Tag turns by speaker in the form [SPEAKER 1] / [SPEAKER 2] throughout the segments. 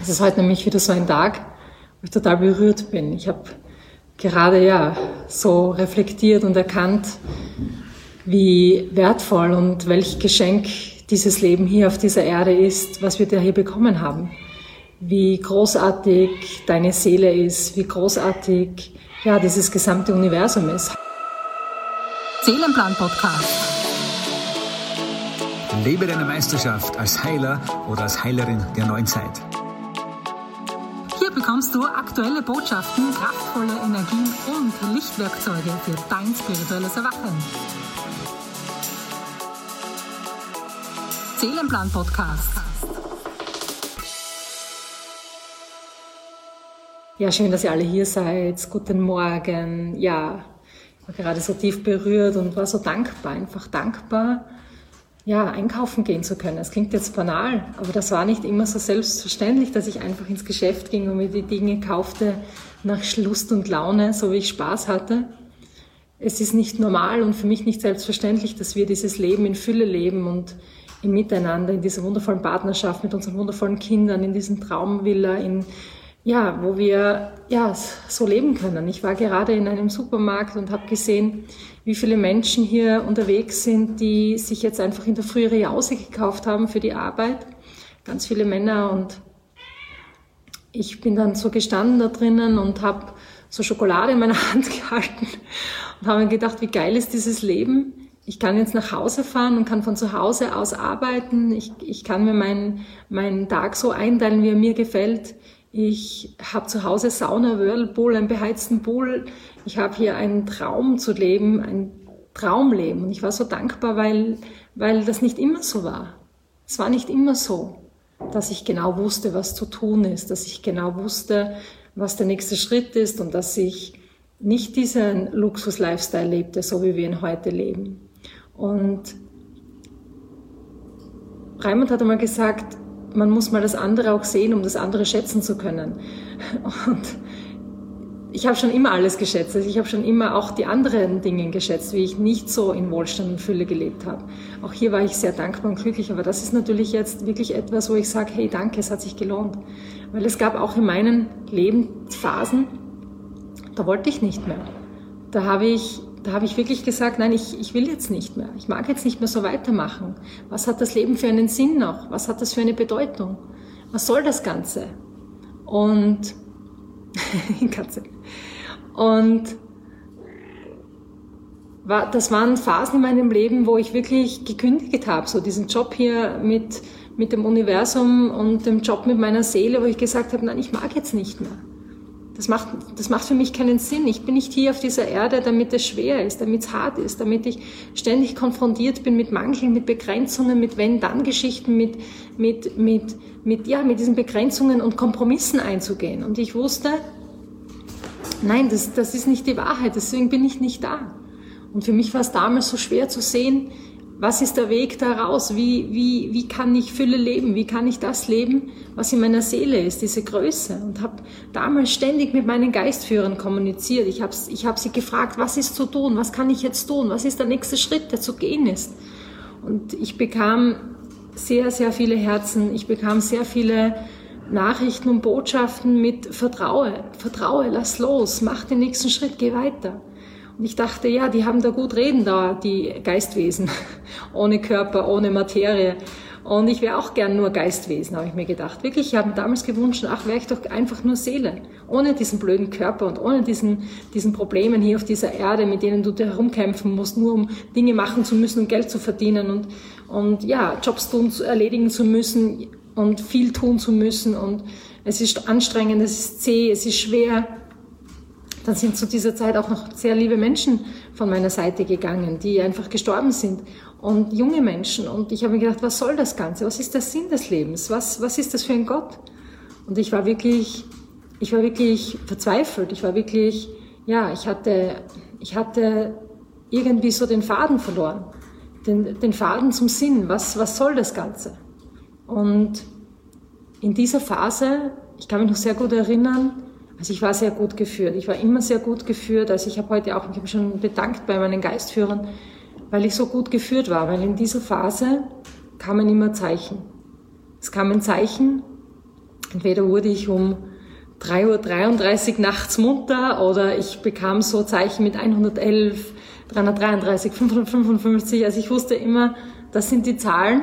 [SPEAKER 1] Es ist heute nämlich wieder so ein Tag, wo ich total berührt bin. Ich habe gerade ja so reflektiert und erkannt, wie wertvoll und welch Geschenk dieses Leben hier auf dieser Erde ist, was wir da hier bekommen haben. Wie großartig deine Seele ist, wie großartig ja dieses gesamte Universum ist.
[SPEAKER 2] Seelenplan Podcast.
[SPEAKER 3] Lebe deine Meisterschaft als Heiler oder als Heilerin der neuen Zeit
[SPEAKER 2] bekommst du aktuelle Botschaften, kraftvolle Energien und Lichtwerkzeuge für dein spirituelles Erwachen. Seelenplan Podcast.
[SPEAKER 1] Ja, schön, dass ihr alle hier seid. Guten Morgen. Ja, ich war gerade so tief berührt und war so dankbar, einfach dankbar ja, einkaufen gehen zu können. Das klingt jetzt banal, aber das war nicht immer so selbstverständlich, dass ich einfach ins Geschäft ging und mir die Dinge kaufte nach Lust und Laune, so wie ich Spaß hatte. Es ist nicht normal und für mich nicht selbstverständlich, dass wir dieses Leben in Fülle leben und im Miteinander, in dieser wundervollen Partnerschaft mit unseren wundervollen Kindern, in diesem Traumvilla, in ja, wo wir ja so leben können. Ich war gerade in einem Supermarkt und habe gesehen, wie viele Menschen hier unterwegs sind, die sich jetzt einfach in der Früh Jause gekauft haben für die Arbeit. Ganz viele Männer und ich bin dann so gestanden da drinnen und habe so Schokolade in meiner Hand gehalten und habe mir gedacht, wie geil ist dieses Leben. Ich kann jetzt nach Hause fahren und kann von zu Hause aus arbeiten. Ich, ich kann mir meinen, meinen Tag so einteilen, wie er mir gefällt. Ich habe zu Hause Sauna, Whirlpool, einen beheizten Pool. Ich habe hier einen Traum zu leben, ein Traumleben. Und ich war so dankbar, weil, weil das nicht immer so war. Es war nicht immer so, dass ich genau wusste, was zu tun ist, dass ich genau wusste, was der nächste Schritt ist und dass ich nicht diesen Luxus-Lifestyle lebte, so wie wir ihn heute leben. Und Raimund hat einmal gesagt, man muss mal das andere auch sehen, um das andere schätzen zu können. Und ich habe schon immer alles geschätzt. Also ich habe schon immer auch die anderen Dinge geschätzt, wie ich nicht so in Wohlstand und Fülle gelebt habe. Auch hier war ich sehr dankbar und glücklich. Aber das ist natürlich jetzt wirklich etwas, wo ich sage, hey, danke, es hat sich gelohnt. Weil es gab auch in meinen Lebensphasen, da wollte ich nicht mehr. Da habe ich da habe ich wirklich gesagt, nein, ich, ich will jetzt nicht mehr. Ich mag jetzt nicht mehr so weitermachen. Was hat das Leben für einen Sinn noch? Was hat das für eine Bedeutung? Was soll das Ganze? Und, Katze. Und das waren Phasen in meinem Leben, wo ich wirklich gekündigt habe. So diesen Job hier mit, mit dem Universum und dem Job mit meiner Seele, wo ich gesagt habe, nein, ich mag jetzt nicht mehr. Das macht, das macht für mich keinen Sinn. Ich bin nicht hier auf dieser Erde, damit es schwer ist, damit es hart ist, damit ich ständig konfrontiert bin mit Mangeln, mit Begrenzungen, mit Wenn-Dann-Geschichten, mit, mit, mit, mit, ja, mit diesen Begrenzungen und Kompromissen einzugehen. Und ich wusste, nein, das, das ist nicht die Wahrheit, deswegen bin ich nicht da. Und für mich war es damals so schwer zu sehen, was ist der Weg daraus? Wie, wie, wie kann ich Fülle leben? Wie kann ich das leben, was in meiner Seele ist, diese Größe? Und habe damals ständig mit meinen Geistführern kommuniziert. Ich habe ich hab sie gefragt, was ist zu tun? Was kann ich jetzt tun? Was ist der nächste Schritt, der zu gehen ist? Und ich bekam sehr, sehr viele Herzen. Ich bekam sehr viele Nachrichten und Botschaften mit Vertraue, Vertraue, lass los, mach den nächsten Schritt, geh weiter. Ich dachte, ja, die haben da gut reden da, die Geistwesen, ohne Körper, ohne Materie. Und ich wäre auch gern nur Geistwesen, habe ich mir gedacht. Wirklich, ich habe damals gewünscht, ach, wäre ich doch einfach nur Seele. Ohne diesen blöden Körper und ohne diesen, diesen Problemen hier auf dieser Erde, mit denen du herumkämpfen musst, nur um Dinge machen zu müssen und Geld zu verdienen und, und ja, Jobs tun, erledigen zu müssen und viel tun zu müssen. Und es ist anstrengend, es ist zäh, es ist schwer dann sind zu dieser Zeit auch noch sehr liebe Menschen von meiner Seite gegangen, die einfach gestorben sind und junge Menschen. Und ich habe mir gedacht, was soll das Ganze? Was ist der Sinn des Lebens? Was, was ist das für ein Gott? Und ich war wirklich, ich war wirklich verzweifelt. Ich war wirklich, ja, ich hatte, ich hatte irgendwie so den Faden verloren. Den, den Faden zum Sinn. Was, was soll das Ganze? Und in dieser Phase, ich kann mich noch sehr gut erinnern, also ich war sehr gut geführt. Ich war immer sehr gut geführt. Also ich habe heute auch, ich habe schon bedankt bei meinen Geistführern, weil ich so gut geführt war. Weil in dieser Phase kamen immer Zeichen. Es kamen Zeichen, Entweder wurde ich um 3.33 Uhr nachts munter oder ich bekam so Zeichen mit 111, 333, 555. Also ich wusste immer, das sind die Zahlen,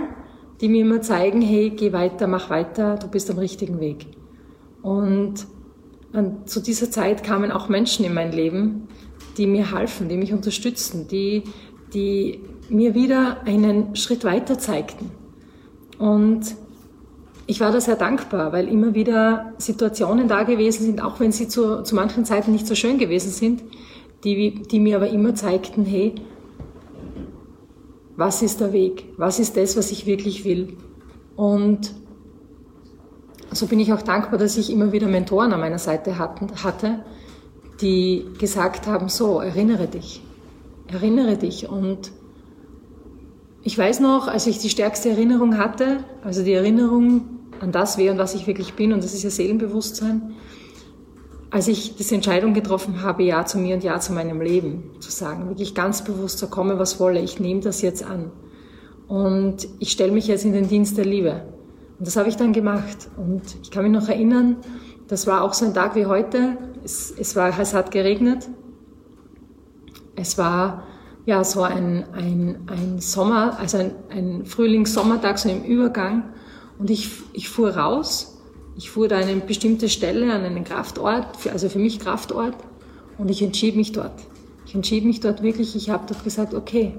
[SPEAKER 1] die mir immer zeigen, hey, geh weiter, mach weiter, du bist am richtigen Weg. Und zu dieser Zeit kamen auch Menschen in mein Leben, die mir halfen, die mich unterstützten, die, die mir wieder einen Schritt weiter zeigten. Und ich war da sehr dankbar, weil immer wieder Situationen da gewesen sind, auch wenn sie zu, zu manchen Zeiten nicht so schön gewesen sind, die, die mir aber immer zeigten, hey, was ist der Weg? Was ist das, was ich wirklich will? Und so bin ich auch dankbar, dass ich immer wieder Mentoren an meiner Seite hatten, hatte, die gesagt haben, so, erinnere dich, erinnere dich. Und ich weiß noch, als ich die stärkste Erinnerung hatte, also die Erinnerung an das, wer und was ich wirklich bin, und das ist ja Seelenbewusstsein, als ich diese Entscheidung getroffen habe, Ja zu mir und Ja zu meinem Leben, zu sagen, wirklich ganz bewusst, so komme, was wolle, ich nehme das jetzt an. Und ich stelle mich jetzt in den Dienst der Liebe. Und das habe ich dann gemacht. Und ich kann mich noch erinnern, das war auch so ein Tag wie heute. Es, es, war, es hat geregnet. Es war ja so ein, ein, ein Sommer, also ein, ein Frühlings-Sommertag, so im Übergang. Und ich, ich fuhr raus. Ich fuhr da an eine bestimmte Stelle, an einen Kraftort, also für mich Kraftort. Und ich entschied mich dort. Ich entschied mich dort wirklich, ich habe dort gesagt, okay,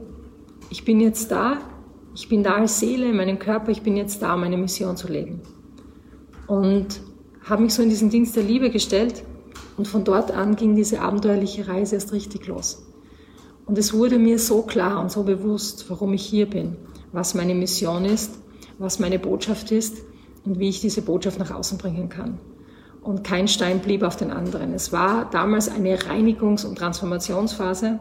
[SPEAKER 1] ich bin jetzt da, ich bin da als Seele in meinem Körper, ich bin jetzt da, meine Mission zu leben. Und habe mich so in diesen Dienst der Liebe gestellt und von dort an ging diese abenteuerliche Reise erst richtig los. Und es wurde mir so klar und so bewusst, warum ich hier bin, was meine Mission ist, was meine Botschaft ist und wie ich diese Botschaft nach außen bringen kann. Und kein Stein blieb auf den anderen. Es war damals eine Reinigungs- und Transformationsphase,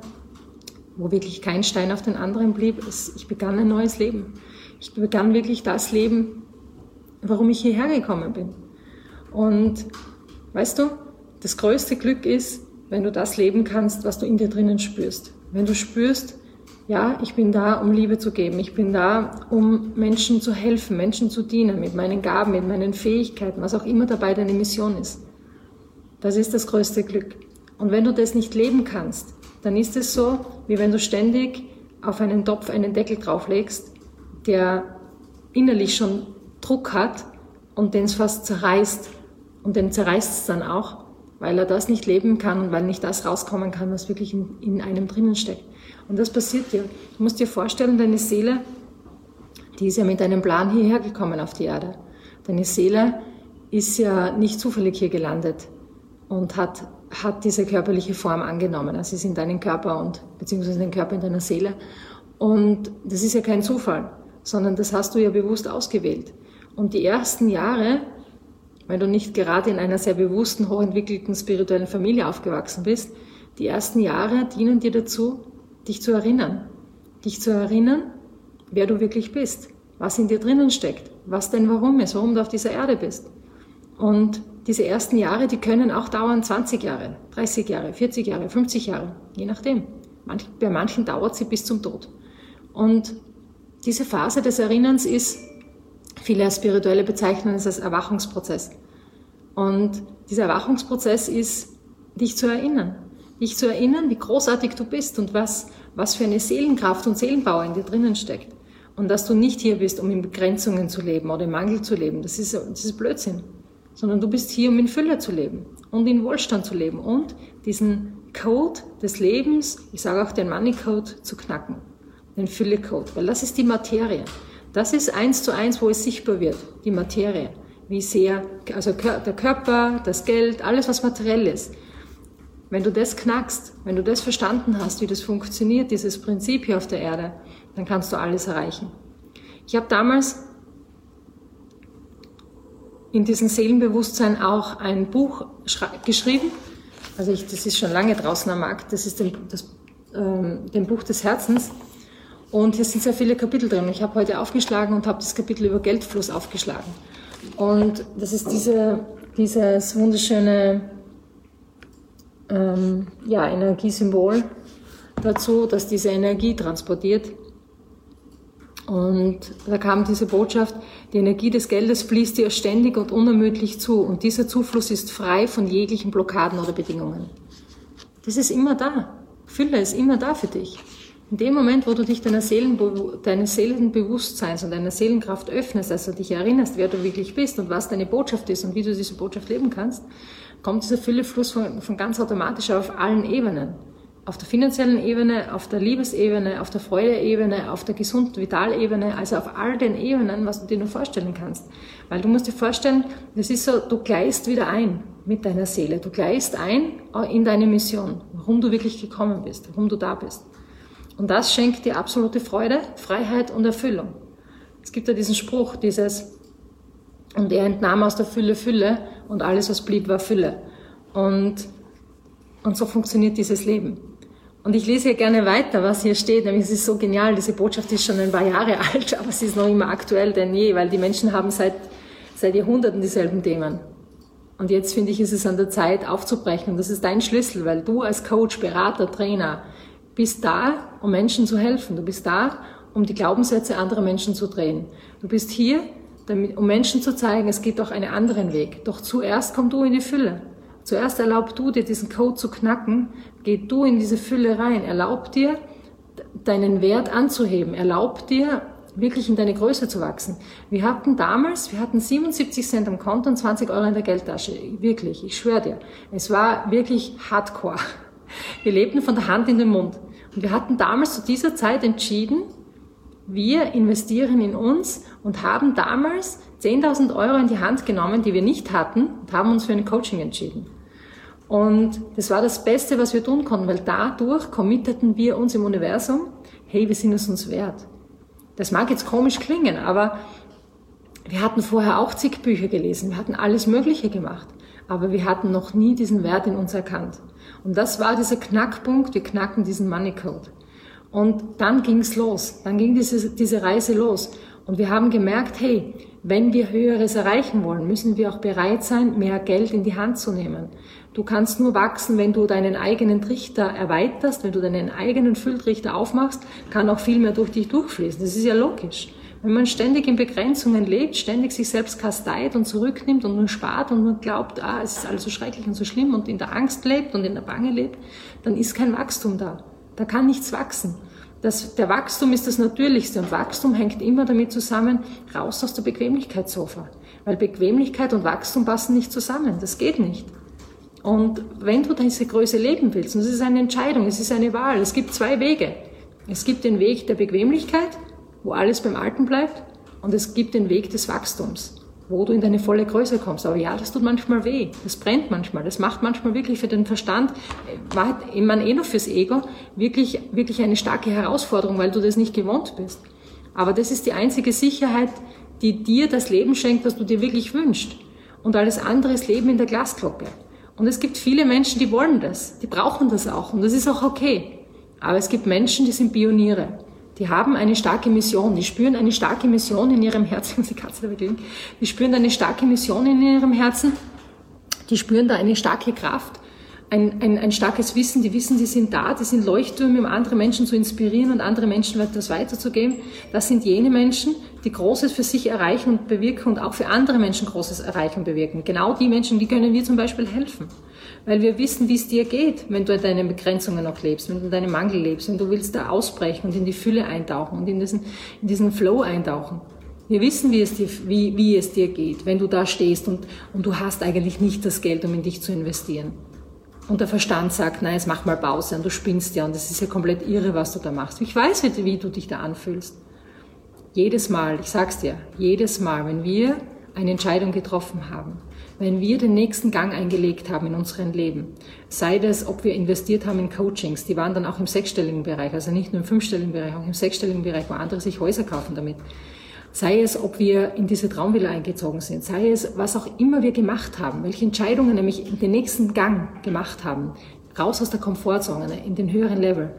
[SPEAKER 1] wo wirklich kein Stein auf den anderen blieb. Ich begann ein neues Leben. Ich begann wirklich das Leben, warum ich hierher gekommen bin. Und weißt du, das größte Glück ist, wenn du das leben kannst, was du in dir drinnen spürst. Wenn du spürst, ja, ich bin da, um Liebe zu geben. Ich bin da, um Menschen zu helfen, Menschen zu dienen, mit meinen Gaben, mit meinen Fähigkeiten, was auch immer dabei deine Mission ist. Das ist das größte Glück. Und wenn du das nicht leben kannst, dann ist es so, wie wenn du ständig auf einen Topf einen Deckel drauflegst, der innerlich schon Druck hat und den es fast zerreißt. Und den zerreißt es dann auch, weil er das nicht leben kann und weil nicht das rauskommen kann, was wirklich in, in einem drinnen steckt. Und das passiert dir. Du musst dir vorstellen, deine Seele, die ist ja mit einem Plan hierher gekommen auf die Erde. Deine Seele ist ja nicht zufällig hier gelandet und hat hat diese körperliche Form angenommen. Also ist in deinen Körper und beziehungsweise in den Körper in deiner Seele. Und das ist ja kein Zufall, sondern das hast du ja bewusst ausgewählt. Und die ersten Jahre, wenn du nicht gerade in einer sehr bewussten, hochentwickelten spirituellen Familie aufgewachsen bist, die ersten Jahre dienen dir dazu, dich zu erinnern. Dich zu erinnern, wer du wirklich bist, was in dir drinnen steckt, was dein Warum ist, warum du auf dieser Erde bist. Und diese ersten Jahre, die können auch dauern 20 Jahre, 30 Jahre, 40 Jahre, 50 Jahre, je nachdem. Manch, bei manchen dauert sie bis zum Tod. Und diese Phase des Erinnerns ist, viele Spirituelle bezeichnen es als Erwachungsprozess. Und dieser Erwachungsprozess ist, dich zu erinnern. Dich zu erinnern, wie großartig du bist und was, was für eine Seelenkraft und Seelenbauer in dir drinnen steckt. Und dass du nicht hier bist, um in Begrenzungen zu leben oder im Mangel zu leben. Das ist, das ist Blödsinn sondern du bist hier, um in Fülle zu leben und in Wohlstand zu leben und diesen Code des Lebens, ich sage auch den Money Code, zu knacken, den Fülle Code, weil das ist die Materie. Das ist eins zu eins, wo es sichtbar wird, die Materie. Wie sehr, also der Körper, das Geld, alles, was materiell ist. Wenn du das knackst, wenn du das verstanden hast, wie das funktioniert, dieses Prinzip hier auf der Erde, dann kannst du alles erreichen. Ich habe damals in diesem Seelenbewusstsein auch ein Buch geschrieben. Also ich, das ist schon lange draußen am Markt. Das ist dem, das, ähm, dem Buch des Herzens. Und hier sind sehr viele Kapitel drin. Ich habe heute aufgeschlagen und habe das Kapitel über Geldfluss aufgeschlagen. Und das ist diese, dieses wunderschöne ähm, ja, Energiesymbol dazu, dass diese Energie transportiert. Und da kam diese Botschaft, die Energie des Geldes fließt dir ständig und unermüdlich zu und dieser Zufluss ist frei von jeglichen Blockaden oder Bedingungen. Das ist immer da. Fülle ist immer da für dich. In dem Moment, wo du dich deiner Seelen, deines Seelenbewusstseins und deiner Seelenkraft öffnest, also dich erinnerst, wer du wirklich bist und was deine Botschaft ist und wie du diese Botschaft leben kannst, kommt dieser Füllefluss von, von ganz automatisch auf allen Ebenen. Auf der finanziellen Ebene, auf der Liebesebene, auf der Freudeebene, auf der gesund Vitalebene, also auf all den Ebenen, was du dir nur vorstellen kannst. Weil du musst dir vorstellen, das ist so, du gleist wieder ein mit deiner Seele. Du gleist ein in deine Mission, warum du wirklich gekommen bist, warum du da bist. Und das schenkt dir absolute Freude, Freiheit und Erfüllung. Es gibt ja diesen Spruch, dieses, und er entnahm aus der Fülle Fülle und alles, was blieb, war Fülle. Und, und so funktioniert dieses Leben. Und ich lese hier gerne weiter, was hier steht, nämlich es ist so genial, diese Botschaft ist schon ein paar Jahre alt, aber sie ist noch immer aktuell denn je, weil die Menschen haben seit, seit Jahrhunderten dieselben Themen. Und jetzt finde ich, ist es an der Zeit aufzubrechen. Und das ist dein Schlüssel, weil du als Coach, Berater, Trainer bist da, um Menschen zu helfen. Du bist da, um die Glaubenssätze anderer Menschen zu drehen. Du bist hier, damit, um Menschen zu zeigen, es geht doch einen anderen Weg. Doch zuerst komm du in die Fülle. Zuerst erlaub du dir diesen Code zu knacken, geh du in diese Fülle rein, erlaub dir, deinen Wert anzuheben, erlaub dir, wirklich in deine Größe zu wachsen. Wir hatten damals, wir hatten 77 Cent am Konto und 20 Euro in der Geldtasche. Wirklich, ich schwöre dir. Es war wirklich hardcore. Wir lebten von der Hand in den Mund. Und wir hatten damals zu dieser Zeit entschieden, wir investieren in uns und haben damals 10.000 Euro in die Hand genommen, die wir nicht hatten, und haben uns für ein Coaching entschieden. Und das war das Beste, was wir tun konnten, weil dadurch committeten wir uns im Universum, hey, wir sind es uns wert. Das mag jetzt komisch klingen, aber wir hatten vorher auch zig Bücher gelesen, wir hatten alles Mögliche gemacht, aber wir hatten noch nie diesen Wert in uns erkannt. Und das war dieser Knackpunkt, wir knacken diesen Money Code. Und dann ging's los, dann ging diese, diese Reise los. Und wir haben gemerkt, hey, wenn wir Höheres erreichen wollen, müssen wir auch bereit sein, mehr Geld in die Hand zu nehmen. Du kannst nur wachsen, wenn du deinen eigenen Trichter erweiterst, wenn du deinen eigenen Fülltrichter aufmachst, kann auch viel mehr durch dich durchfließen. Das ist ja logisch. Wenn man ständig in Begrenzungen lebt, ständig sich selbst kasteit und zurücknimmt und nur spart und nur glaubt, ah, es ist alles so schrecklich und so schlimm und in der Angst lebt und in der Bange lebt, dann ist kein Wachstum da. Da kann nichts wachsen. Das, der Wachstum ist das Natürlichste und Wachstum hängt immer damit zusammen, raus aus der Bequemlichkeitssofa. Weil Bequemlichkeit und Wachstum passen nicht zusammen. Das geht nicht. Und wenn du diese Größe leben willst, und es ist eine Entscheidung, es ist eine Wahl, es gibt zwei Wege. Es gibt den Weg der Bequemlichkeit, wo alles beim Alten bleibt, und es gibt den Weg des Wachstums, wo du in deine volle Größe kommst. Aber ja, das tut manchmal weh, das brennt manchmal, das macht manchmal wirklich für den Verstand, war man eh noch fürs Ego, wirklich, wirklich eine starke Herausforderung, weil du das nicht gewohnt bist. Aber das ist die einzige Sicherheit, die dir das Leben schenkt, das du dir wirklich wünschst. Und alles andere ist Leben in der Glasglocke. Und es gibt viele Menschen, die wollen das, die brauchen das auch. Und das ist auch okay. Aber es gibt Menschen, die sind Pioniere. Die haben eine starke Mission, die spüren eine starke Mission in ihrem Herzen, die Katze dagegen, die spüren eine starke Mission in ihrem Herzen, die spüren da eine starke Kraft ein, ein, ein starkes Wissen, die wissen, die sind da, die sind Leuchttürme, um andere Menschen zu inspirieren und andere Menschen etwas weiterzugeben. Das sind jene Menschen, die Großes für sich erreichen und bewirken und auch für andere Menschen Großes erreichen und bewirken. Genau die Menschen, die können wir zum Beispiel helfen. Weil wir wissen, wie es dir geht, wenn du in deinen Begrenzungen noch lebst, wenn du in deinem Mangel lebst, wenn du willst da ausbrechen und in die Fülle eintauchen und in diesen, in diesen Flow eintauchen. Wir wissen, wie es, dir, wie, wie es dir geht, wenn du da stehst und, und du hast eigentlich nicht das Geld, um in dich zu investieren. Und der Verstand sagt, nein, jetzt mach mal Pause und du spinnst ja und das ist ja komplett irre, was du da machst. Ich weiß, wie, wie du dich da anfühlst. Jedes Mal, ich sag's dir, jedes Mal, wenn wir eine Entscheidung getroffen haben, wenn wir den nächsten Gang eingelegt haben in unserem Leben, sei das, ob wir investiert haben in Coachings, die waren dann auch im sechsstelligen Bereich, also nicht nur im fünfstelligen Bereich, auch im sechsstelligen Bereich, wo andere sich Häuser kaufen damit. Sei es, ob wir in diese Traumvilla eingezogen sind, sei es, was auch immer wir gemacht haben, welche Entscheidungen nämlich in den nächsten Gang gemacht haben, raus aus der Komfortzone, in den höheren Level.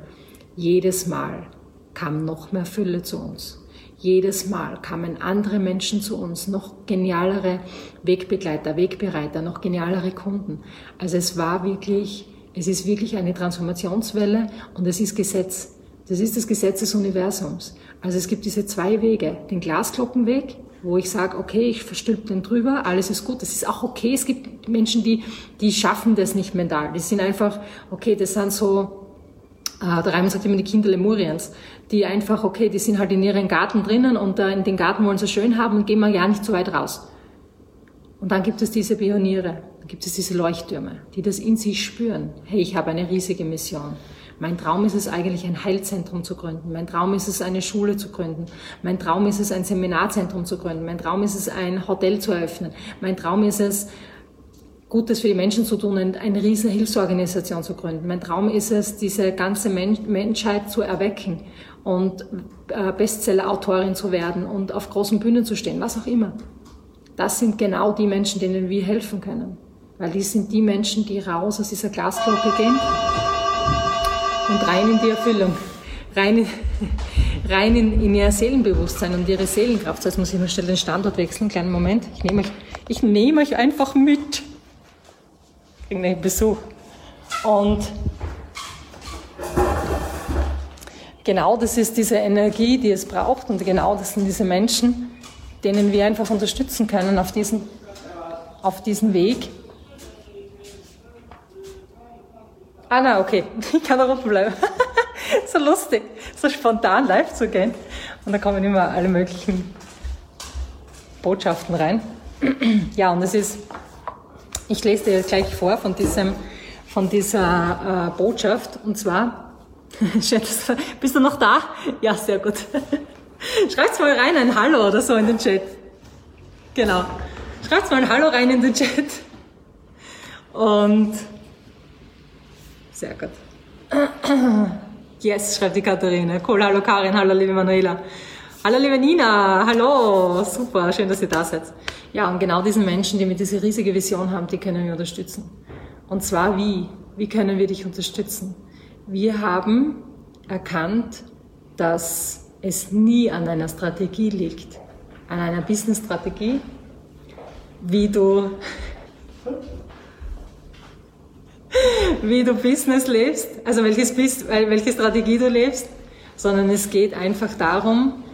[SPEAKER 1] Jedes Mal kam noch mehr Fülle zu uns. Jedes Mal kamen andere Menschen zu uns, noch genialere Wegbegleiter, Wegbereiter, noch genialere Kunden. Also es war wirklich, es ist wirklich eine Transformationswelle und es ist Gesetz. Das ist das Gesetz des Universums. Also es gibt diese zwei Wege. Den Glasglockenweg, wo ich sage, okay, ich verstülpe den drüber, alles ist gut. Das ist auch okay. Es gibt Menschen, die, die schaffen das nicht mental. Die sind einfach, okay, das sind so, äh, der Reimann sagt immer die Kinder Lemuriens, die einfach, okay, die sind halt in ihren Garten drinnen und äh, in den Garten wollen sie schön haben und gehen mal ja nicht so weit raus. Und dann gibt es diese Pioniere, dann gibt es diese Leuchttürme, die das in sich spüren. Hey, ich habe eine riesige Mission. Mein Traum ist es eigentlich, ein Heilzentrum zu gründen. Mein Traum ist es, eine Schule zu gründen. Mein Traum ist es, ein Seminarzentrum zu gründen. Mein Traum ist es, ein Hotel zu eröffnen. Mein Traum ist es, Gutes für die Menschen zu tun und eine riesige Hilfsorganisation zu gründen. Mein Traum ist es, diese ganze Menschheit zu erwecken und äh, Bestseller-Autorin zu werden und auf großen Bühnen zu stehen, was auch immer. Das sind genau die Menschen, denen wir helfen können. Weil die sind die Menschen, die raus aus dieser Glasglocke gehen und rein in die Erfüllung, rein, in, rein in, in ihr Seelenbewusstsein und ihre Seelenkraft. Jetzt muss ich mal schnell den Standort wechseln. Kleinen Moment. Ich nehme euch, ich nehme euch einfach mit. Kriegen einen Besuch. Und genau das ist diese Energie, die es braucht. Und genau das sind diese Menschen, denen wir einfach unterstützen können auf diesen, auf diesen Weg. Ah, na, okay. Ich kann da unten bleiben. so lustig, so spontan live zu gehen. Und da kommen immer alle möglichen Botschaften rein. ja, und es ist, ich lese dir jetzt gleich vor von, diesem, von dieser äh, Botschaft. Und zwar, bist du noch da? Ja, sehr gut. Schreibt mal rein ein Hallo oder so in den Chat. Genau. Schreibt mal ein Hallo rein in den Chat. Und sehr gut. Yes, schreibt die Katharina. Cool, hallo Karin, hallo liebe Manuela. Hallo liebe Nina, hallo, super, schön, dass ihr da seid. Ja, und genau diesen Menschen, die mit dieser riesige Vision haben, die können wir unterstützen. Und zwar wie? Wie können wir dich unterstützen? Wir haben erkannt, dass es nie an einer Strategie liegt, an einer Business-Strategie, wie du wie du Business lebst, also welches, welche Strategie du lebst, sondern es geht einfach darum,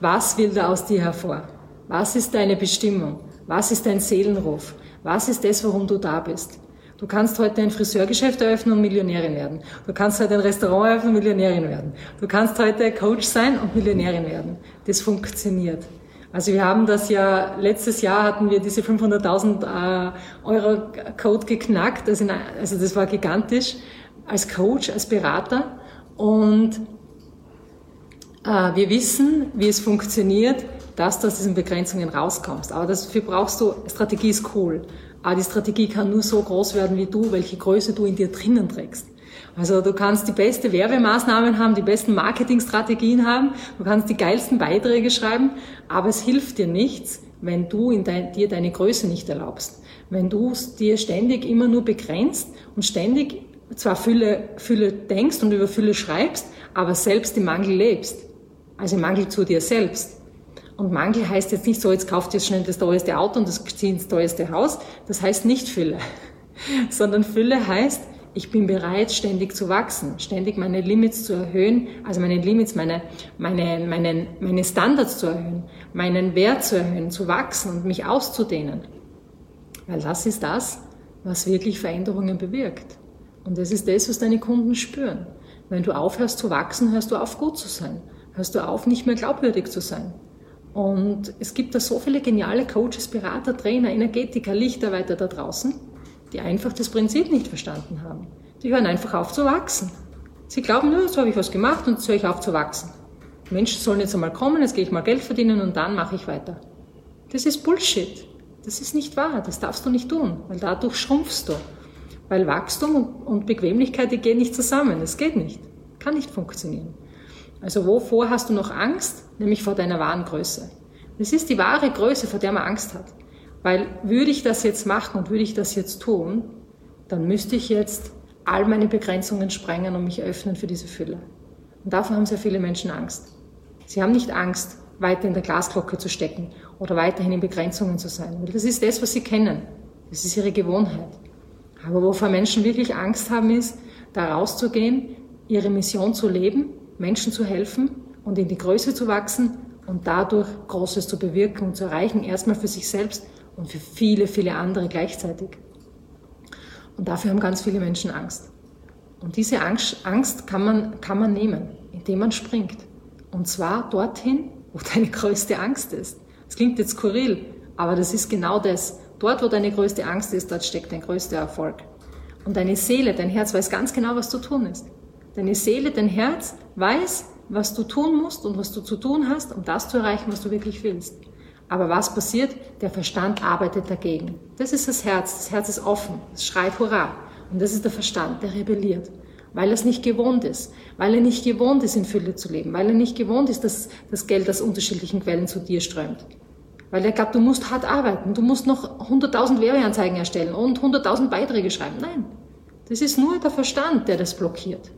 [SPEAKER 1] was will da aus dir hervor? Was ist deine Bestimmung? Was ist dein Seelenruf? Was ist das, warum du da bist? Du kannst heute ein Friseurgeschäft eröffnen und Millionärin werden. Du kannst heute ein Restaurant eröffnen und Millionärin werden. Du kannst heute Coach sein und Millionärin werden. Das funktioniert. Also wir haben das ja, letztes Jahr hatten wir diese 500.000 äh, Euro Code geknackt, also, also das war gigantisch, als Coach, als Berater und äh, wir wissen, wie es funktioniert, dass du aus diesen Begrenzungen rauskommst. Aber dafür brauchst du, Strategie ist cool, aber die Strategie kann nur so groß werden wie du, welche Größe du in dir drinnen trägst. Also du kannst die beste Werbemaßnahmen haben, die besten Marketingstrategien haben, du kannst die geilsten Beiträge schreiben, aber es hilft dir nichts, wenn du in dein, dir deine Größe nicht erlaubst. Wenn du dir ständig immer nur begrenzt und ständig zwar Fülle, Fülle denkst und über Fülle schreibst, aber selbst im Mangel lebst. Also im Mangel zu dir selbst. Und Mangel heißt jetzt nicht so, jetzt kauft ihr schnell das teuerste Auto und das zieht ins teuerste Haus. Das heißt nicht Fülle. Sondern Fülle heißt, ich bin bereit, ständig zu wachsen, ständig meine Limits zu erhöhen, also meine Limits, meine, meine, meine, meine Standards zu erhöhen, meinen Wert zu erhöhen, zu wachsen und mich auszudehnen. Weil das ist das, was wirklich Veränderungen bewirkt. Und das ist das, was deine Kunden spüren. Wenn du aufhörst zu wachsen, hörst du auf, gut zu sein. Hörst du auf, nicht mehr glaubwürdig zu sein. Und es gibt da so viele geniale Coaches, Berater, Trainer, Energetiker, Lichtarbeiter da draußen, die einfach das Prinzip nicht verstanden haben. Die hören einfach auf zu wachsen. Sie glauben nur, so habe ich was gemacht und jetzt höre ich auf zu wachsen. Menschen sollen jetzt einmal kommen, jetzt gehe ich mal Geld verdienen und dann mache ich weiter. Das ist Bullshit. Das ist nicht wahr. Das darfst du nicht tun, weil dadurch schrumpfst du. Weil Wachstum und Bequemlichkeit, die gehen nicht zusammen. Das geht nicht. Kann nicht funktionieren. Also wovor hast du noch Angst? Nämlich vor deiner wahren Größe. Das ist die wahre Größe, vor der man Angst hat. Weil würde ich das jetzt machen und würde ich das jetzt tun, dann müsste ich jetzt all meine Begrenzungen sprengen und mich öffnen für diese Fülle. Und davon haben sehr viele Menschen Angst. Sie haben nicht Angst, weiter in der Glasglocke zu stecken oder weiterhin in Begrenzungen zu sein. Weil das ist das, was sie kennen. Das ist ihre Gewohnheit. Aber wovor Menschen wirklich Angst haben, ist, da rauszugehen, ihre Mission zu leben Menschen zu helfen und in die Größe zu wachsen und dadurch Großes zu bewirken und zu erreichen, erstmal für sich selbst und für viele, viele andere gleichzeitig. Und dafür haben ganz viele Menschen Angst. Und diese Angst kann man, kann man nehmen, indem man springt. Und zwar dorthin, wo deine größte Angst ist. Das klingt jetzt skurril, aber das ist genau das. Dort, wo deine größte Angst ist, dort steckt dein größter Erfolg. Und deine Seele, dein Herz weiß ganz genau, was zu tun ist. Deine Seele, dein Herz weiß, was du tun musst und was du zu tun hast, um das zu erreichen, was du wirklich willst. Aber was passiert? Der Verstand arbeitet dagegen. Das ist das Herz. Das Herz ist offen. Es schreit Hurra. Und das ist der Verstand, der rebelliert. Weil er es nicht gewohnt ist. Weil er nicht gewohnt ist, in Fülle zu leben. Weil er nicht gewohnt ist, dass das Geld aus unterschiedlichen Quellen zu dir strömt. Weil er glaubt, du musst hart arbeiten. Du musst noch 100.000 Werbeanzeigen erstellen und 100.000 Beiträge schreiben. Nein. Das ist nur der Verstand, der das blockiert.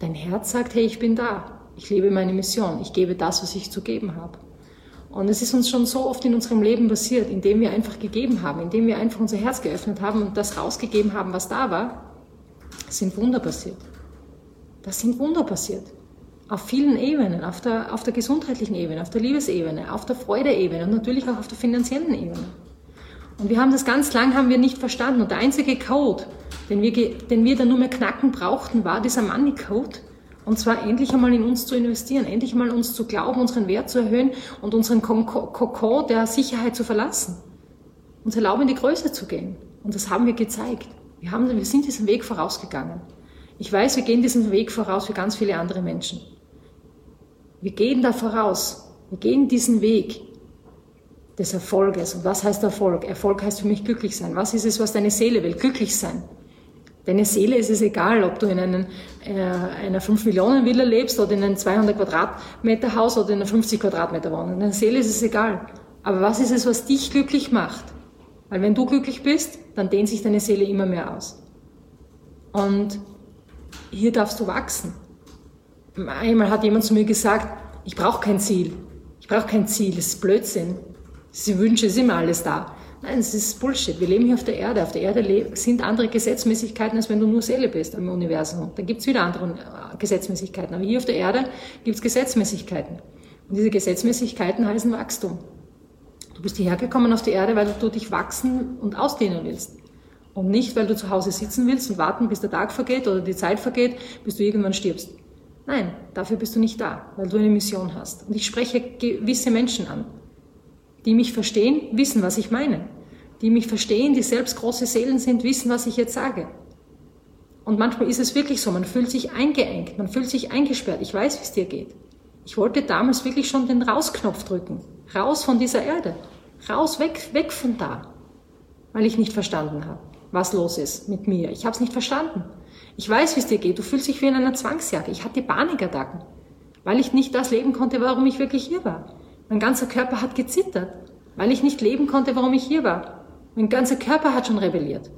[SPEAKER 1] Dein Herz sagt, hey, ich bin da. Ich lebe meine Mission. Ich gebe das, was ich zu geben habe. Und es ist uns schon so oft in unserem Leben passiert, indem wir einfach gegeben haben, indem wir einfach unser Herz geöffnet haben und das rausgegeben haben, was da war, sind Wunder passiert. Das sind Wunder passiert. Auf vielen Ebenen, auf der, auf der gesundheitlichen Ebene, auf der Liebesebene, auf der Freudeebene und natürlich auch auf der finanziellen Ebene. Und wir haben das ganz lang haben wir nicht verstanden. Und der einzige Code, den wir, den wir dann nur mehr knacken brauchten, war dieser Money Code. Und zwar endlich einmal in uns zu investieren, endlich einmal uns zu glauben, unseren Wert zu erhöhen und unseren Kokon der Sicherheit zu verlassen. Uns erlauben, in die Größe zu gehen. Und das haben wir gezeigt. Wir, haben, wir sind diesen Weg vorausgegangen. Ich weiß, wir gehen diesen Weg voraus für ganz viele andere Menschen. Wir gehen da voraus. Wir gehen diesen Weg des Erfolges. Und was heißt Erfolg? Erfolg heißt für mich glücklich sein. Was ist es, was deine Seele will? Glücklich sein. Deine Seele ist es egal, ob du in einen, äh, einer 5-Millionen-Villa lebst oder in einem 200 Quadratmeter Haus oder in einer 50 Quadratmeter Wohnung. Deine Seele ist es egal. Aber was ist es, was dich glücklich macht? Weil wenn du glücklich bist, dann dehnt sich deine Seele immer mehr aus. Und hier darfst du wachsen. Einmal hat jemand zu mir gesagt, ich brauche kein Ziel. Ich brauche kein Ziel, das ist Blödsinn. Sie wünschen, ist immer alles da. Nein, es ist Bullshit. Wir leben hier auf der Erde. Auf der Erde sind andere Gesetzmäßigkeiten, als wenn du nur Seele bist im Universum. Dann gibt es wieder andere äh, Gesetzmäßigkeiten. Aber hier auf der Erde gibt es Gesetzmäßigkeiten. Und diese Gesetzmäßigkeiten heißen Wachstum. Du bist hierher gekommen auf die Erde, weil du dich wachsen und ausdehnen willst. Und nicht, weil du zu Hause sitzen willst und warten, bis der Tag vergeht oder die Zeit vergeht, bis du irgendwann stirbst. Nein, dafür bist du nicht da, weil du eine Mission hast. Und ich spreche gewisse Menschen an die mich verstehen, wissen, was ich meine. Die mich verstehen, die selbst große Seelen sind, wissen, was ich jetzt sage. Und manchmal ist es wirklich so, man fühlt sich eingeengt, man fühlt sich eingesperrt. Ich weiß, wie es dir geht. Ich wollte damals wirklich schon den Rausknopf drücken. Raus von dieser Erde. Raus, weg, weg von da. Weil ich nicht verstanden habe, was los ist mit mir. Ich habe es nicht verstanden. Ich weiß, wie es dir geht. Du fühlst dich wie in einer Zwangsjacke. Ich hatte Panikattacken, weil ich nicht das leben konnte, warum ich wirklich hier war. Mein ganzer Körper hat gezittert, weil ich nicht leben konnte, warum ich hier war. Mein ganzer Körper hat schon rebelliert.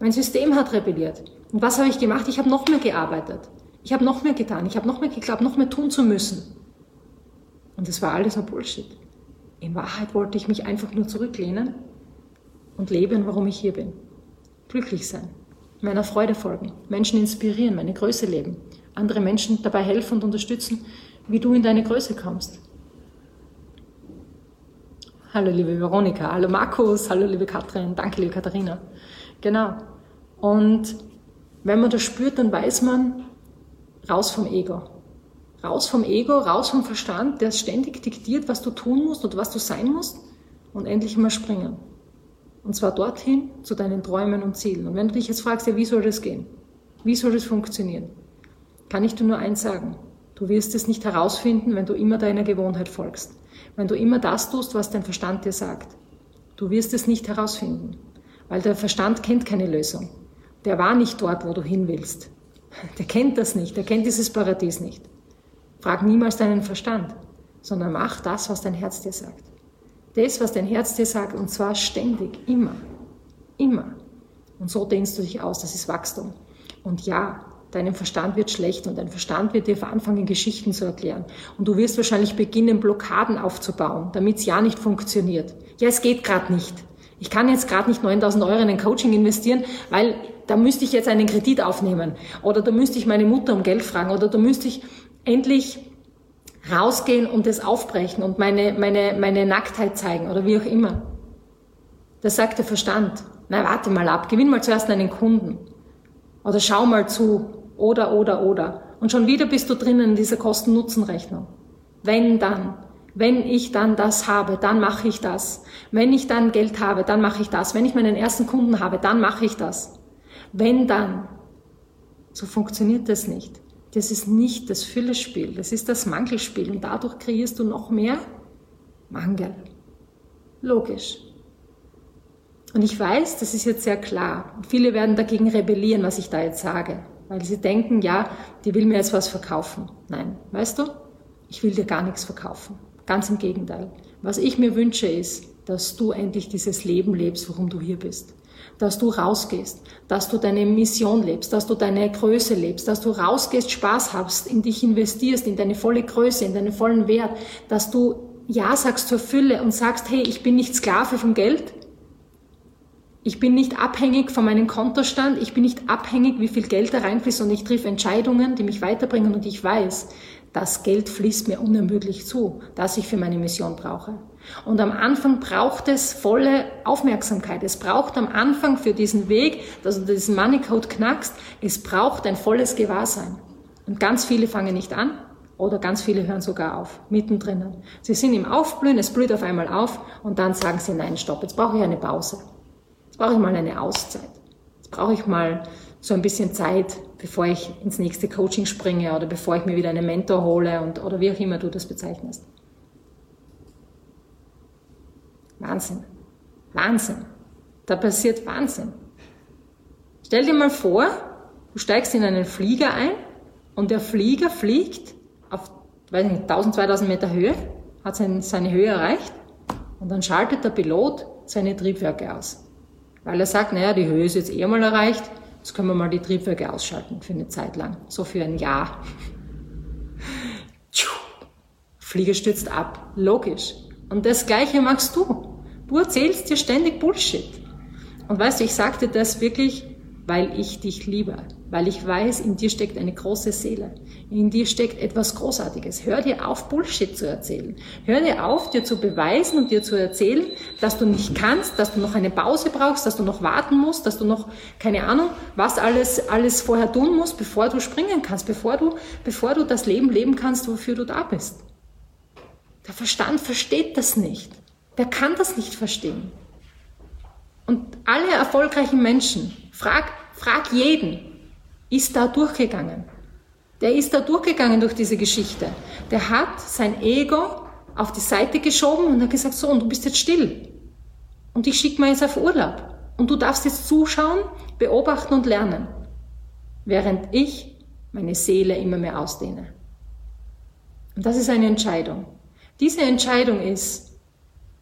[SPEAKER 1] Mein System hat rebelliert. Und was habe ich gemacht? Ich habe noch mehr gearbeitet. Ich habe noch mehr getan. Ich habe noch mehr geglaubt, noch mehr tun zu müssen. Und das war alles ein Bullshit. In Wahrheit wollte ich mich einfach nur zurücklehnen und leben, warum ich hier bin. Glücklich sein, meiner Freude folgen, Menschen inspirieren, meine Größe leben, andere Menschen dabei helfen und unterstützen, wie du in deine Größe kommst. Hallo liebe Veronika, hallo Markus, hallo liebe Katrin, danke liebe Katharina. Genau. Und wenn man das spürt, dann weiß man, raus vom Ego. Raus vom Ego, raus vom Verstand, der ständig diktiert, was du tun musst oder was du sein musst und endlich mal springen. Und zwar dorthin zu deinen Träumen und Zielen. Und wenn du dich jetzt fragst, ja, wie soll das gehen? Wie soll das funktionieren? Kann ich dir nur eins sagen. Du wirst es nicht herausfinden, wenn du immer deiner Gewohnheit folgst wenn du immer das tust, was dein Verstand dir sagt. Du wirst es nicht herausfinden, weil der Verstand kennt keine Lösung. Der war nicht dort, wo du hin willst. Der kennt das nicht, der kennt dieses Paradies nicht. Frag niemals deinen Verstand, sondern mach das, was dein Herz dir sagt. Das, was dein Herz dir sagt, und zwar ständig, immer, immer. Und so dehnst du dich aus, das ist Wachstum. Und ja, Deinem Verstand wird schlecht und dein Verstand wird dir anfangen, Geschichten zu erklären. Und du wirst wahrscheinlich beginnen, Blockaden aufzubauen, damit es ja nicht funktioniert. Ja, es geht gerade nicht. Ich kann jetzt gerade nicht 9000 Euro in ein Coaching investieren, weil da müsste ich jetzt einen Kredit aufnehmen oder da müsste ich meine Mutter um Geld fragen oder da müsste ich endlich rausgehen und das aufbrechen und meine, meine, meine Nacktheit zeigen oder wie auch immer. Das sagt der Verstand. Na, warte mal ab, gewinn mal zuerst einen Kunden. Oder schau mal zu. Oder, oder, oder. Und schon wieder bist du drinnen in dieser Kosten-Nutzen-Rechnung. Wenn dann. Wenn ich dann das habe, dann mache ich das. Wenn ich dann Geld habe, dann mache ich das. Wenn ich meinen ersten Kunden habe, dann mache ich das. Wenn dann. So funktioniert das nicht. Das ist nicht das Füllespiel, das ist das Mangelspiel und dadurch kreierst du noch mehr Mangel. Logisch. Und ich weiß, das ist jetzt sehr klar. Viele werden dagegen rebellieren, was ich da jetzt sage, weil sie denken, ja, die will mir jetzt was verkaufen. Nein, weißt du, ich will dir gar nichts verkaufen. Ganz im Gegenteil. Was ich mir wünsche ist, dass du endlich dieses Leben lebst, warum du hier bist. Dass du rausgehst, dass du deine Mission lebst, dass du deine Größe lebst, dass du rausgehst, Spaß hast, in dich investierst, in deine volle Größe, in deinen vollen Wert, dass du Ja sagst zur Fülle und sagst, hey, ich bin nicht Sklave vom Geld, ich bin nicht abhängig von meinem Kontostand, ich bin nicht abhängig, wie viel Geld da reinfließt und ich treffe Entscheidungen, die mich weiterbringen und ich weiß, das Geld fließt mir unermüdlich zu, das ich für meine Mission brauche. Und am Anfang braucht es volle Aufmerksamkeit. Es braucht am Anfang für diesen Weg, dass du diesen Money Code knackst, es braucht ein volles Gewahrsein. Und ganz viele fangen nicht an oder ganz viele hören sogar auf, mittendrin. Sie sind im Aufblühen, es blüht auf einmal auf und dann sagen sie, nein, stopp, jetzt brauche ich eine Pause. Jetzt brauche ich mal eine Auszeit. Jetzt brauche ich mal so ein bisschen Zeit, bevor ich ins nächste Coaching springe oder bevor ich mir wieder einen Mentor hole und, oder wie auch immer du das bezeichnest. Wahnsinn. Wahnsinn. Da passiert Wahnsinn. Stell dir mal vor, du steigst in einen Flieger ein und der Flieger fliegt auf, weiß nicht, 1000, 2000 Meter Höhe, hat seine Höhe erreicht und dann schaltet der Pilot seine Triebwerke aus. Weil er sagt, naja, die Höhe ist jetzt eh mal erreicht, Jetzt können wir mal die Triebwerke ausschalten für eine Zeit lang. So für ein Jahr. Flieger stürzt ab. Logisch. Und das Gleiche machst du. Du erzählst dir ständig Bullshit. Und weißt du, ich sagte das wirklich, weil ich dich liebe, weil ich weiß, in dir steckt eine große Seele, in dir steckt etwas Großartiges. Hör dir auf, Bullshit zu erzählen. Hör dir auf, dir zu beweisen und dir zu erzählen, dass du nicht kannst, dass du noch eine Pause brauchst, dass du noch warten musst, dass du noch, keine Ahnung, was alles, alles vorher tun musst, bevor du springen kannst, bevor du, bevor du das Leben leben kannst, wofür du da bist. Der Verstand versteht das nicht. Der kann das nicht verstehen. Und alle erfolgreichen Menschen, frag, frag jeden, ist da durchgegangen. Der ist da durchgegangen durch diese Geschichte. Der hat sein Ego auf die Seite geschoben und hat gesagt, so, und du bist jetzt still. Und ich schicke mal jetzt auf Urlaub. Und du darfst jetzt zuschauen, beobachten und lernen. Während ich meine Seele immer mehr ausdehne. Und das ist eine Entscheidung. Diese Entscheidung ist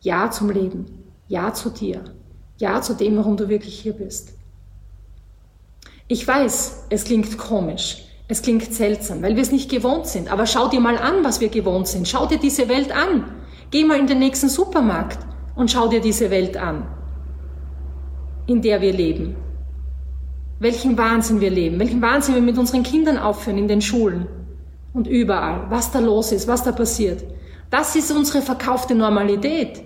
[SPEAKER 1] Ja zum Leben, Ja zu dir, ja zu dem, warum du wirklich hier bist. Ich weiß, es klingt komisch, es klingt seltsam, weil wir es nicht gewohnt sind. Aber schau dir mal an, was wir gewohnt sind. Schau dir diese Welt an. Geh mal in den nächsten Supermarkt und schau dir diese Welt an, in der wir leben. Welchen Wahnsinn wir leben, welchen Wahnsinn wir mit unseren Kindern aufführen in den Schulen und überall, was da los ist, was da passiert. Das ist unsere verkaufte Normalität.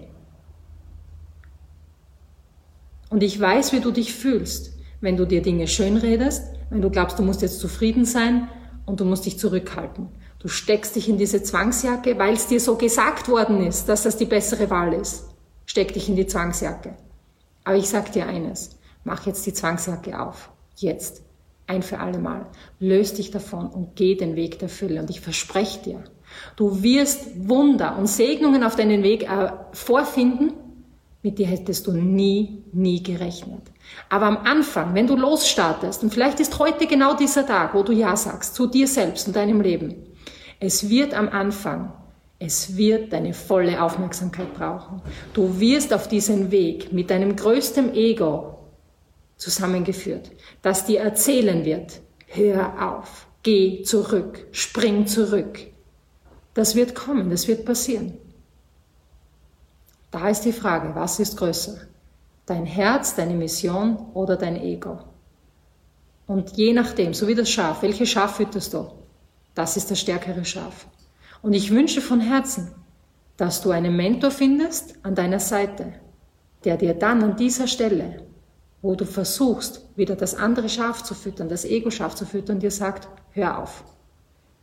[SPEAKER 1] Und ich weiß, wie du dich fühlst, wenn du dir Dinge schönredest, wenn du glaubst, du musst jetzt zufrieden sein und du musst dich zurückhalten. Du steckst dich in diese Zwangsjacke, weil es dir so gesagt worden ist, dass das die bessere Wahl ist. Steck dich in die Zwangsjacke. Aber ich sag dir eines, mach jetzt die Zwangsjacke auf. Jetzt. Ein für alle Mal. Löst dich davon und geh den Weg der Fülle. Und ich verspreche dir, du wirst Wunder und Segnungen auf deinen Weg äh, vorfinden, mit dir hättest du nie, nie gerechnet. Aber am Anfang, wenn du losstartest, und vielleicht ist heute genau dieser Tag, wo du Ja sagst, zu dir selbst und deinem Leben, es wird am Anfang, es wird deine volle Aufmerksamkeit brauchen. Du wirst auf diesen Weg mit deinem größten Ego zusammengeführt, das dir erzählen wird, hör auf, geh zurück, spring zurück. Das wird kommen, das wird passieren. Da ist die Frage, was ist größer? Dein Herz, deine Mission oder dein Ego. Und je nachdem, so wie das Schaf, welches Schaf fütterst du? Das ist das stärkere Schaf. Und ich wünsche von Herzen, dass du einen Mentor findest an deiner Seite, der dir dann an dieser Stelle, wo du versuchst, wieder das andere Schaf zu füttern, das Ego-Schaf zu füttern, dir sagt, hör auf.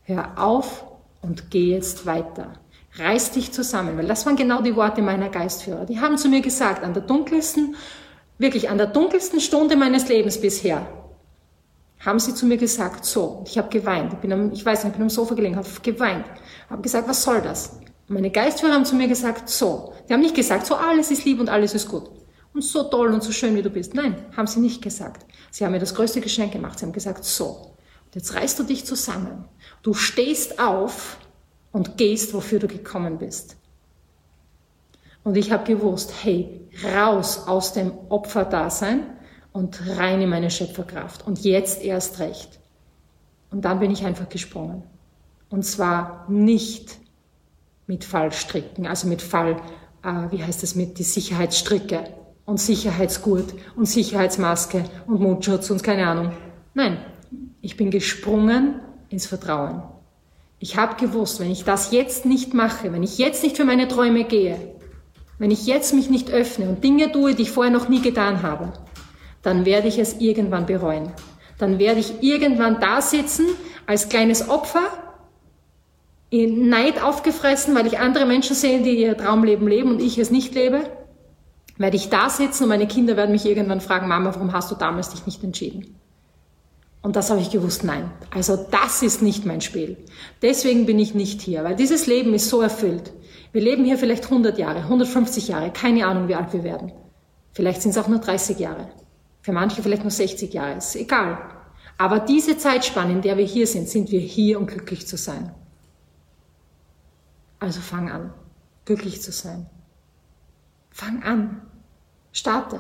[SPEAKER 1] Hör auf und geh jetzt weiter. Reiß dich zusammen, weil das waren genau die Worte meiner Geistführer. Die haben zu mir gesagt, an der dunkelsten, wirklich an der dunkelsten Stunde meines Lebens bisher, haben sie zu mir gesagt, so, ich habe geweint, ich, bin am, ich weiß nicht, ich bin am Sofa gelegen, habe geweint, habe gesagt, was soll das? meine Geistführer haben zu mir gesagt, so, die haben nicht gesagt, so, alles ist lieb und alles ist gut und so toll und so schön, wie du bist. Nein, haben sie nicht gesagt. Sie haben mir das größte Geschenk gemacht. Sie haben gesagt, so, jetzt reißt du dich zusammen. Du stehst auf und gehst, wofür du gekommen bist. Und ich habe gewusst, hey, raus aus dem Opferdasein und rein in meine Schöpferkraft. Und jetzt erst recht. Und dann bin ich einfach gesprungen. Und zwar nicht mit Fallstricken, also mit Fall, äh, wie heißt das, mit die Sicherheitsstricke und Sicherheitsgurt und Sicherheitsmaske und Mundschutz und keine Ahnung. Nein, ich bin gesprungen ins Vertrauen. Ich habe gewusst, wenn ich das jetzt nicht mache, wenn ich jetzt nicht für meine Träume gehe, wenn ich jetzt mich nicht öffne und Dinge tue, die ich vorher noch nie getan habe, dann werde ich es irgendwann bereuen. Dann werde ich irgendwann da sitzen als kleines Opfer, in Neid aufgefressen, weil ich andere Menschen sehe, die ihr Traumleben leben und ich es nicht lebe. Werde ich da sitzen und meine Kinder werden mich irgendwann fragen, Mama, warum hast du damals dich nicht entschieden? Und das habe ich gewusst, nein. Also das ist nicht mein Spiel. Deswegen bin ich nicht hier, weil dieses Leben ist so erfüllt. Wir leben hier vielleicht 100 Jahre, 150 Jahre, keine Ahnung, wie alt wir werden. Vielleicht sind es auch nur 30 Jahre. Für manche vielleicht nur 60 Jahre, ist egal. Aber diese Zeitspanne, in der wir hier sind, sind wir hier, um glücklich zu sein. Also fang an, glücklich zu sein. Fang an, starte.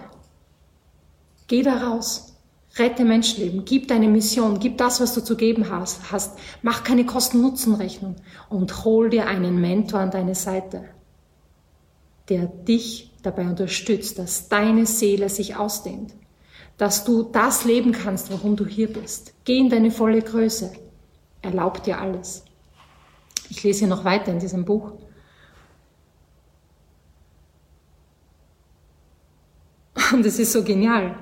[SPEAKER 1] Geh da raus, rette Menschenleben, gib deine Mission, gib das, was du zu geben hast, hast. mach keine Kosten-Nutzen-Rechnung und hol dir einen Mentor an deine Seite, der dich dabei unterstützt, dass deine Seele sich ausdehnt dass du das leben kannst, warum du hier bist. Geh in deine volle Größe. Erlaub dir alles. Ich lese hier noch weiter in diesem Buch. Und es ist so genial.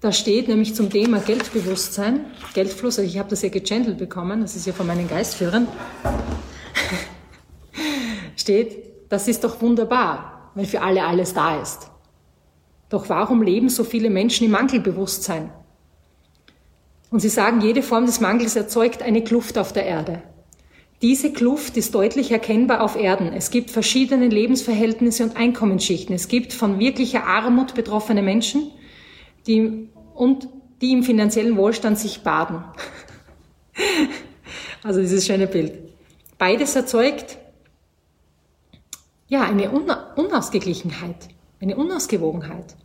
[SPEAKER 1] Da steht nämlich zum Thema Geldbewusstsein, Geldfluss, also ich habe das ja gechannelt bekommen, das ist ja von meinen Geistführern, steht, das ist doch wunderbar, wenn für alle alles da ist. Doch warum leben so viele Menschen im Mangelbewusstsein? Und sie sagen, jede Form des Mangels erzeugt eine Kluft auf der Erde. Diese Kluft ist deutlich erkennbar auf Erden. Es gibt verschiedene Lebensverhältnisse und Einkommensschichten. Es gibt von wirklicher Armut betroffene Menschen die, und die im finanziellen Wohlstand sich baden. also dieses schöne Bild. Beides erzeugt ja eine Unausgeglichenheit eine Unausgewogenheit.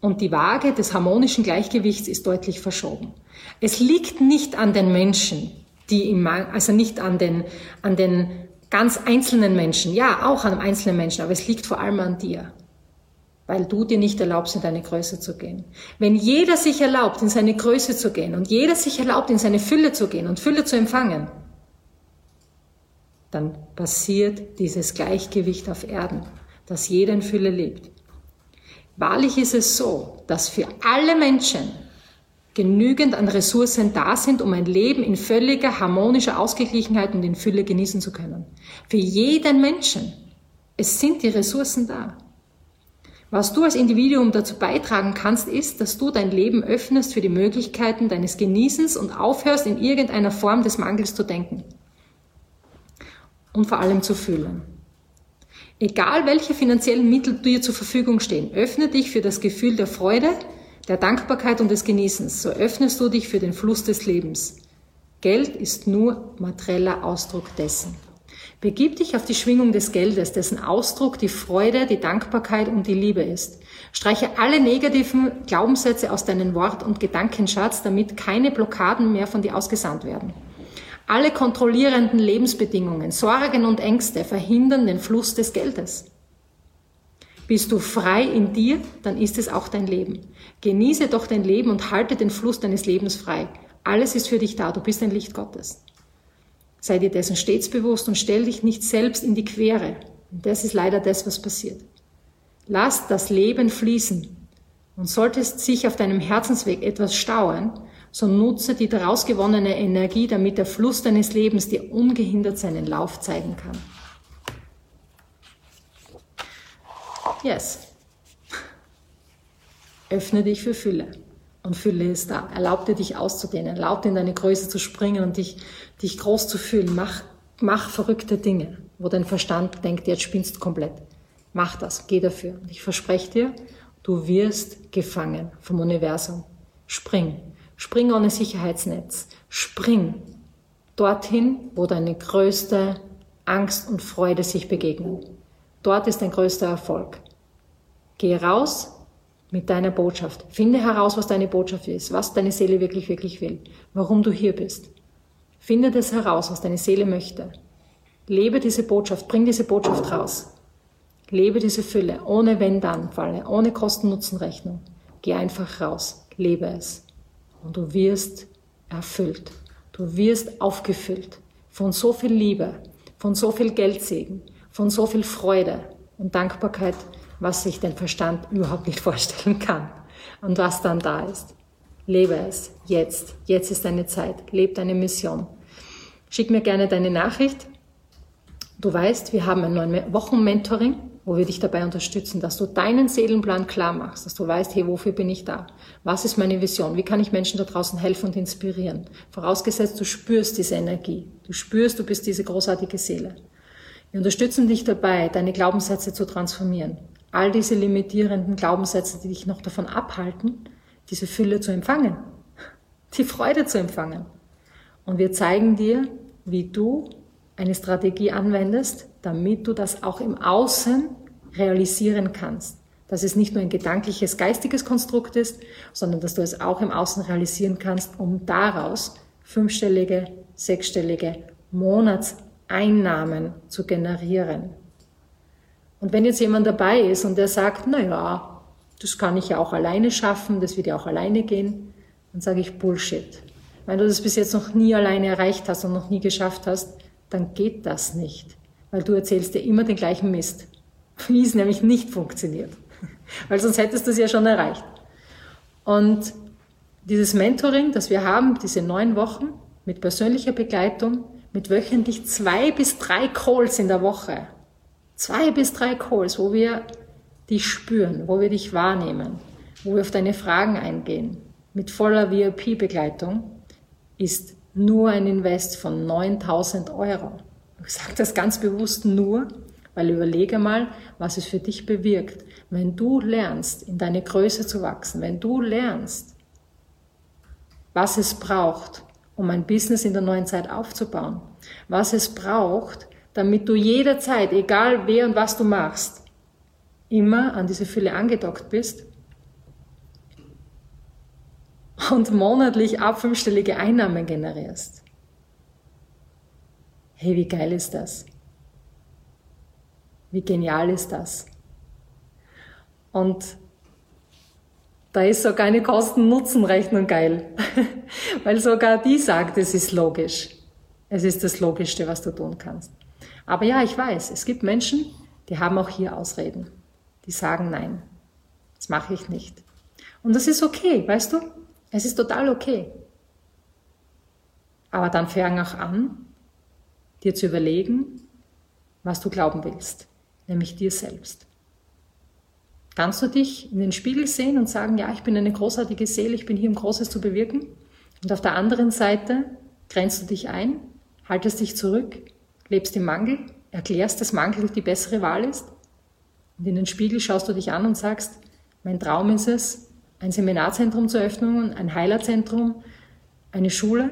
[SPEAKER 1] Und die Waage des harmonischen Gleichgewichts ist deutlich verschoben. Es liegt nicht an den Menschen, die im, also nicht an den, an den ganz einzelnen Menschen, ja, auch an einem einzelnen Menschen, aber es liegt vor allem an dir, weil du dir nicht erlaubst, in deine Größe zu gehen. Wenn jeder sich erlaubt, in seine Größe zu gehen und jeder sich erlaubt, in seine Fülle zu gehen und Fülle zu empfangen, dann passiert dieses Gleichgewicht auf Erden dass jeder in Fülle lebt. Wahrlich ist es so, dass für alle Menschen genügend an Ressourcen da sind, um ein Leben in völliger harmonischer Ausgeglichenheit und in Fülle genießen zu können. Für jeden Menschen. Es sind die Ressourcen da. Was du als Individuum dazu beitragen kannst, ist, dass du dein Leben öffnest für die Möglichkeiten deines Genießens und aufhörst, in irgendeiner Form des Mangels zu denken. Und vor allem zu fühlen. Egal welche finanziellen Mittel dir zur Verfügung stehen, öffne dich für das Gefühl der Freude, der Dankbarkeit und des Genießens. So öffnest du dich für den Fluss des Lebens. Geld ist nur materieller Ausdruck dessen. Begib dich auf die Schwingung des Geldes, dessen Ausdruck die Freude, die Dankbarkeit und die Liebe ist. Streiche alle negativen Glaubenssätze aus deinem Wort- und Gedankenschatz, damit keine Blockaden mehr von dir ausgesandt werden. Alle kontrollierenden Lebensbedingungen, Sorgen und Ängste verhindern den Fluss des Geldes. Bist du frei in dir, dann ist es auch dein Leben. Genieße doch dein Leben und halte den Fluss deines Lebens frei. Alles ist für dich da, du bist ein Licht Gottes. Sei dir dessen stets bewusst und stell dich nicht selbst in die Quere. Und das ist leider das, was passiert. Lass das Leben fließen. Und solltest sich auf deinem Herzensweg etwas stauen, so nutze die daraus gewonnene Energie, damit der Fluss deines Lebens dir ungehindert seinen Lauf zeigen kann. Yes. Öffne dich für Fülle. Und Fülle ist da. Erlaub dir, dich auszudehnen. Erlaub dir, in deine Größe zu springen und dich, dich groß zu fühlen. Mach, mach verrückte Dinge, wo dein Verstand denkt, jetzt spinnst du komplett. Mach das. Geh dafür. Und ich verspreche dir, du wirst gefangen vom Universum. Spring. Spring ohne Sicherheitsnetz. Spring dorthin, wo deine größte Angst und Freude sich begegnen. Dort ist dein größter Erfolg. Geh raus mit deiner Botschaft. Finde heraus, was deine Botschaft ist, was deine Seele wirklich, wirklich will, warum du hier bist. Finde das heraus, was deine Seele möchte. Lebe diese Botschaft, bring diese Botschaft raus. Lebe diese Fülle, ohne Wenn-Dann-Falle, ohne Kosten-Nutzen-Rechnung. Geh einfach raus, lebe es. Und du wirst erfüllt. Du wirst aufgefüllt von so viel Liebe, von so viel Geldsegen, von so viel Freude und Dankbarkeit, was sich dein Verstand überhaupt nicht vorstellen kann und was dann da ist. Lebe es jetzt. Jetzt ist deine Zeit. Lebe deine Mission. Schick mir gerne deine Nachricht. Du weißt, wir haben ein neun Wochen Mentoring, wo wir dich dabei unterstützen, dass du deinen Seelenplan klar machst, dass du weißt, hey, wofür bin ich da? Was ist meine Vision? Wie kann ich Menschen da draußen helfen und inspirieren? Vorausgesetzt, du spürst diese Energie. Du spürst, du bist diese großartige Seele. Wir unterstützen dich dabei, deine Glaubenssätze zu transformieren all diese limitierenden Glaubenssätze, die dich noch davon abhalten, diese Fülle zu empfangen, die Freude zu empfangen. Und wir zeigen dir, wie du eine Strategie anwendest, damit du das auch im Außen realisieren kannst. Dass es nicht nur ein gedankliches, geistiges Konstrukt ist, sondern dass du es auch im Außen realisieren kannst, um daraus fünfstellige, sechsstellige Monatseinnahmen zu generieren. Und wenn jetzt jemand dabei ist und der sagt, na ja, das kann ich ja auch alleine schaffen, das wird ja auch alleine gehen, dann sage ich Bullshit. Wenn du das bis jetzt noch nie alleine erreicht hast und noch nie geschafft hast, dann geht das nicht, weil du erzählst dir immer den gleichen Mist, wie es nämlich nicht funktioniert, weil sonst hättest du es ja schon erreicht. Und dieses Mentoring, das wir haben, diese neun Wochen mit persönlicher Begleitung, mit wöchentlich zwei bis drei Calls in der Woche, Zwei bis drei Calls, wo wir dich spüren, wo wir dich wahrnehmen, wo wir auf deine Fragen eingehen, mit voller VIP-Begleitung, ist nur ein Invest von 9000 Euro. Ich sage das ganz bewusst nur, weil überlege mal, was es für dich bewirkt, wenn du lernst, in deine Größe zu wachsen, wenn du lernst, was es braucht, um ein Business in der neuen Zeit aufzubauen, was es braucht, damit du jederzeit, egal wer und was du machst, immer an diese Fülle angedockt bist und monatlich ab fünfstellige Einnahmen generierst. Hey, wie geil ist das? Wie genial ist das? Und da ist sogar eine Kosten-Nutzen-Rechnung geil, weil sogar die sagt, es ist logisch. Es ist das Logischste, was du tun kannst. Aber ja, ich weiß, es gibt Menschen, die haben auch hier Ausreden. Die sagen nein, das mache ich nicht. Und das ist okay, weißt du? Es ist total okay. Aber dann fang auch an, dir zu überlegen, was du glauben willst, nämlich dir selbst. Kannst du dich in den Spiegel sehen und sagen, ja, ich bin eine großartige Seele, ich bin hier, um Großes zu bewirken? Und auf der anderen Seite grenzt du dich ein, haltest dich zurück lebst im Mangel, erklärst, dass Mangel die bessere Wahl ist. Und in den Spiegel schaust du dich an und sagst, mein Traum ist es, ein Seminarzentrum zu öffnen, ein Heilerzentrum, eine Schule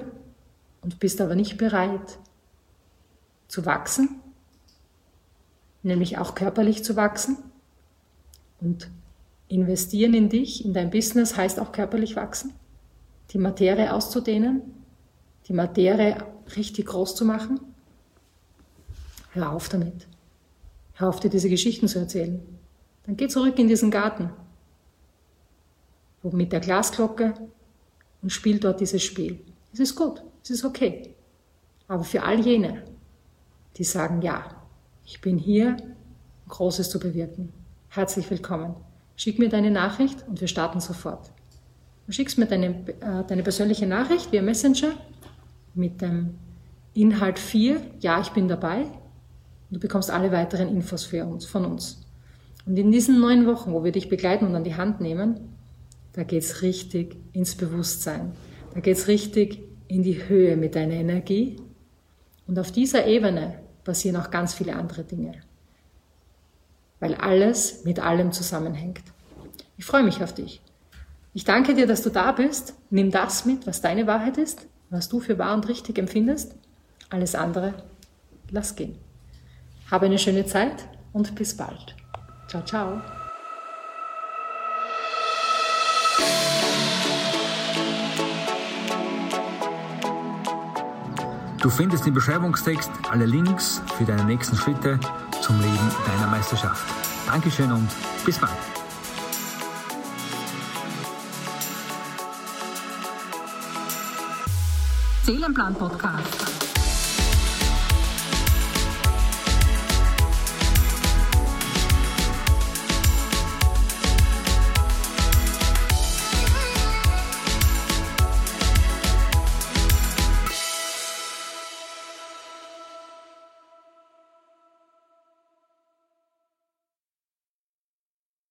[SPEAKER 1] und bist aber nicht bereit zu wachsen, nämlich auch körperlich zu wachsen. Und investieren in dich, in dein Business heißt auch körperlich wachsen, die Materie auszudehnen, die Materie richtig groß zu machen Hör auf damit. Hör auf, dir diese Geschichten zu erzählen. Dann geh zurück in diesen Garten mit der Glasglocke und spiel dort dieses Spiel. Es ist gut, es ist okay. Aber für all jene, die sagen, ja, ich bin hier, um Großes zu bewirken, herzlich willkommen. Schick mir deine Nachricht und wir starten sofort. Du schickst mir deine, äh, deine persönliche Nachricht via Messenger mit dem Inhalt 4, ja, ich bin dabei. Du bekommst alle weiteren Infos für uns, von uns. Und in diesen neun Wochen, wo wir dich begleiten und an die Hand nehmen, da geht's richtig ins Bewusstsein. Da geht's richtig in die Höhe mit deiner Energie. Und auf dieser Ebene passieren auch ganz viele andere Dinge. Weil alles mit allem zusammenhängt. Ich freue mich auf dich. Ich danke dir, dass du da bist. Nimm das mit, was deine Wahrheit ist, was du für wahr und richtig empfindest. Alles andere, lass gehen. Habe eine schöne Zeit und bis bald. Ciao, ciao.
[SPEAKER 3] Du findest im Beschreibungstext alle Links für deine nächsten Schritte zum Leben deiner Meisterschaft. Dankeschön und bis bald.
[SPEAKER 2] Seelenplan Podcast.